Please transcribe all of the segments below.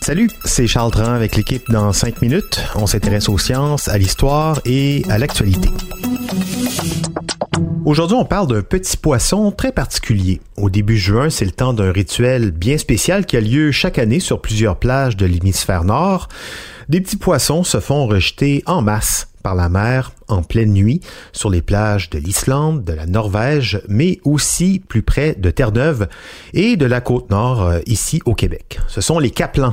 Salut, c'est Charles Tran avec l'équipe dans 5 minutes. On s'intéresse aux sciences, à l'histoire et à l'actualité. Aujourd'hui, on parle d'un petit poisson très particulier. Au début juin, c'est le temps d'un rituel bien spécial qui a lieu chaque année sur plusieurs plages de l'hémisphère nord. Des petits poissons se font rejeter en masse par la mer en pleine nuit sur les plages de l'Islande, de la Norvège, mais aussi plus près de Terre-Neuve et de la côte nord euh, ici au Québec. Ce sont les caplans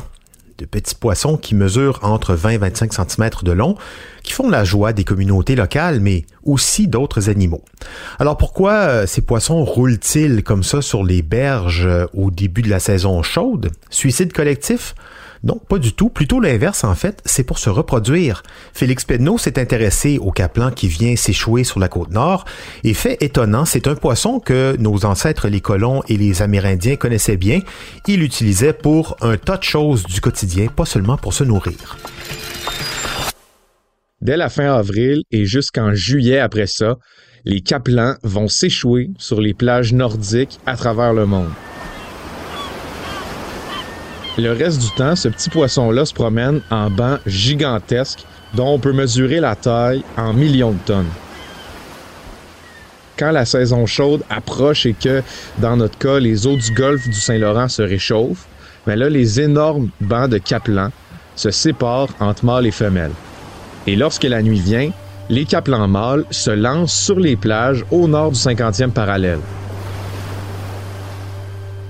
de petits poissons qui mesurent entre 20 et 25 cm de long, qui font la joie des communautés locales, mais aussi d'autres animaux. Alors pourquoi euh, ces poissons roulent-ils comme ça sur les berges euh, au début de la saison chaude? Suicide collectif? Non, pas du tout. Plutôt l'inverse, en fait, c'est pour se reproduire. Félix Pedneau s'est intéressé au caplan qui vient s'échouer sur la côte nord. Et fait étonnant, c'est un poisson que nos ancêtres, les colons et les Amérindiens connaissaient bien. Ils l'utilisaient pour un tas de choses du quotidien, pas seulement pour se nourrir. Dès la fin avril et jusqu'en juillet après ça, les caplans vont s'échouer sur les plages nordiques à travers le monde. Le reste du temps, ce petit poisson-là se promène en bancs gigantesques dont on peut mesurer la taille en millions de tonnes. Quand la saison chaude approche et que, dans notre cas, les eaux du golfe du Saint-Laurent se réchauffent, mais là, les énormes bancs de caplans se séparent entre mâles et femelles. Et lorsque la nuit vient, les caplans mâles se lancent sur les plages au nord du 50e parallèle.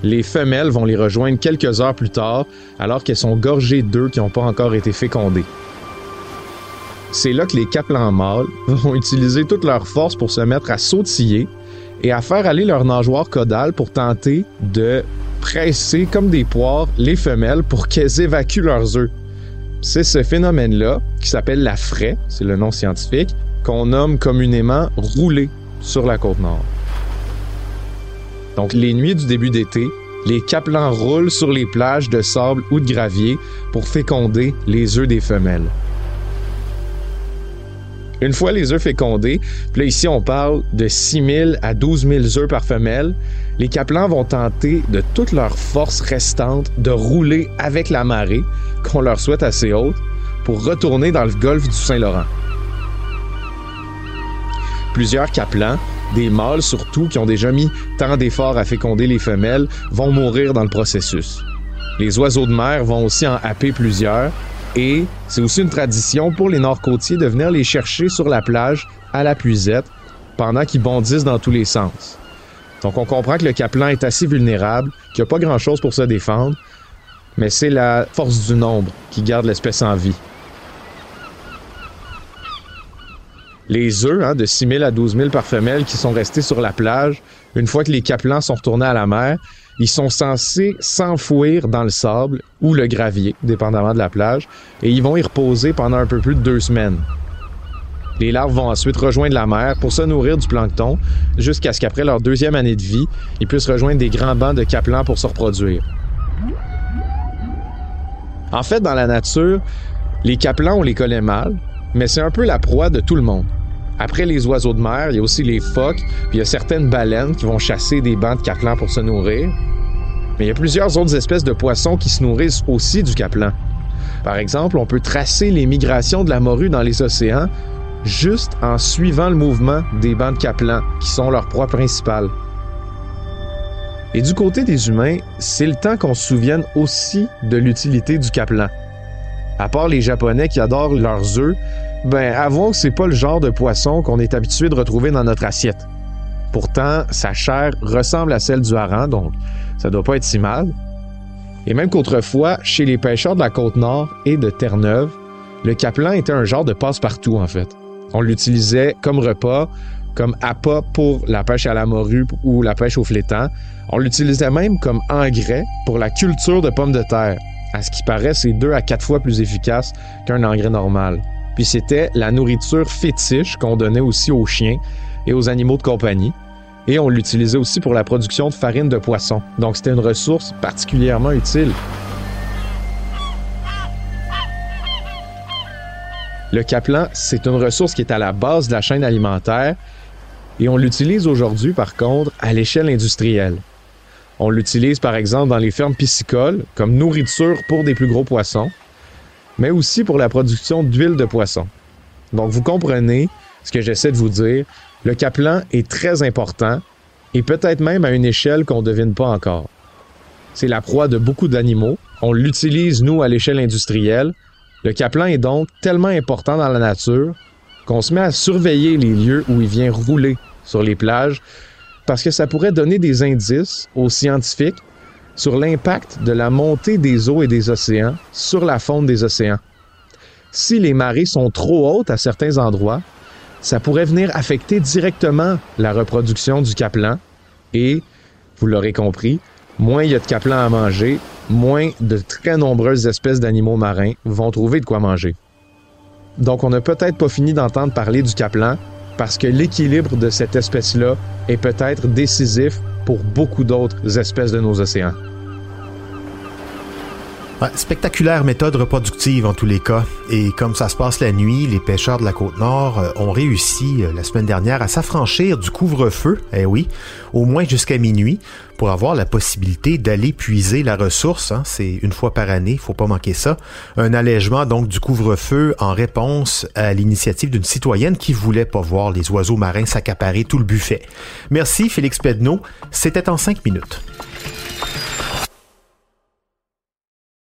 Les femelles vont les rejoindre quelques heures plus tard, alors qu'elles sont gorgées d'œufs qui n'ont pas encore été fécondés. C'est là que les caplans mâles vont utiliser toute leur force pour se mettre à sautiller et à faire aller leur nageoire caudale pour tenter de presser comme des poires les femelles pour qu'elles évacuent leurs œufs. C'est ce phénomène-là, qui s'appelle la fraie, c'est le nom scientifique, qu'on nomme communément rouler sur la côte nord. Donc, les nuits du début d'été, les caplans roulent sur les plages de sable ou de gravier pour féconder les œufs des femelles. Une fois les œufs fécondés, puis ici on parle de 6 000 à 12 000 œufs par femelle, les caplans vont tenter de toute leur force restante de rouler avec la marée, qu'on leur souhaite assez haute, pour retourner dans le golfe du Saint-Laurent. Plusieurs caplans des mâles surtout qui ont déjà mis tant d'efforts à féconder les femelles vont mourir dans le processus. Les oiseaux de mer vont aussi en happer plusieurs et c'est aussi une tradition pour les nord-côtiers de venir les chercher sur la plage à la puisette pendant qu'ils bondissent dans tous les sens. Donc on comprend que le caplan est assez vulnérable, qu'il n'y a pas grand-chose pour se défendre, mais c'est la force du nombre qui garde l'espèce en vie. les œufs hein, de 6 000 à 12 000 par femelle qui sont restés sur la plage, une fois que les caplans sont retournés à la mer, ils sont censés s'enfouir dans le sable ou le gravier, dépendamment de la plage, et ils vont y reposer pendant un peu plus de deux semaines. Les larves vont ensuite rejoindre la mer pour se nourrir du plancton jusqu'à ce qu'après leur deuxième année de vie, ils puissent rejoindre des grands bancs de caplans pour se reproduire. En fait, dans la nature, les caplans, on les connaît mal, mais c'est un peu la proie de tout le monde. Après les oiseaux de mer, il y a aussi les phoques, puis il y a certaines baleines qui vont chasser des bancs de caplans pour se nourrir. Mais il y a plusieurs autres espèces de poissons qui se nourrissent aussi du caplan. Par exemple, on peut tracer les migrations de la morue dans les océans juste en suivant le mouvement des bancs de caplans, qui sont leur proie principale. Et du côté des humains, c'est le temps qu'on se souvienne aussi de l'utilité du caplan. À part les Japonais qui adorent leurs œufs, ben avouons que c'est pas le genre de poisson qu'on est habitué de retrouver dans notre assiette. Pourtant, sa chair ressemble à celle du hareng, donc ça doit pas être si mal. Et même qu'autrefois, chez les pêcheurs de la côte nord et de Terre-Neuve, le caplan était un genre de passe-partout en fait. On l'utilisait comme repas, comme appât pour la pêche à la morue ou la pêche au flétan. On l'utilisait même comme engrais pour la culture de pommes de terre. À ce qui paraît, c'est deux à quatre fois plus efficace qu'un engrais normal. Puis c'était la nourriture fétiche qu'on donnait aussi aux chiens et aux animaux de compagnie. Et on l'utilisait aussi pour la production de farine de poisson. Donc c'était une ressource particulièrement utile. Le caplan, c'est une ressource qui est à la base de la chaîne alimentaire et on l'utilise aujourd'hui, par contre, à l'échelle industrielle. On l'utilise, par exemple, dans les fermes piscicoles comme nourriture pour des plus gros poissons, mais aussi pour la production d'huile de poisson. Donc, vous comprenez ce que j'essaie de vous dire. Le caplan est très important et peut-être même à une échelle qu'on ne devine pas encore. C'est la proie de beaucoup d'animaux. On l'utilise, nous, à l'échelle industrielle, le caplan est donc tellement important dans la nature qu'on se met à surveiller les lieux où il vient rouler sur les plages parce que ça pourrait donner des indices aux scientifiques sur l'impact de la montée des eaux et des océans sur la faune des océans. Si les marées sont trop hautes à certains endroits, ça pourrait venir affecter directement la reproduction du caplan et, vous l'aurez compris, moins il y a de caplan à manger, moins de très nombreuses espèces d'animaux marins vont trouver de quoi manger. Donc on n'a peut-être pas fini d'entendre parler du caplan parce que l'équilibre de cette espèce-là est peut-être décisif pour beaucoup d'autres espèces de nos océans. Spectaculaire méthode reproductive en tous les cas. Et comme ça se passe la nuit, les pêcheurs de la côte nord euh, ont réussi euh, la semaine dernière à s'affranchir du couvre-feu, eh oui, au moins jusqu'à minuit, pour avoir la possibilité d'aller puiser la ressource. Hein. C'est une fois par année, faut pas manquer ça. Un allègement donc du couvre-feu en réponse à l'initiative d'une citoyenne qui voulait pas voir les oiseaux marins s'accaparer tout le buffet. Merci Félix Pedneau. C'était en cinq minutes.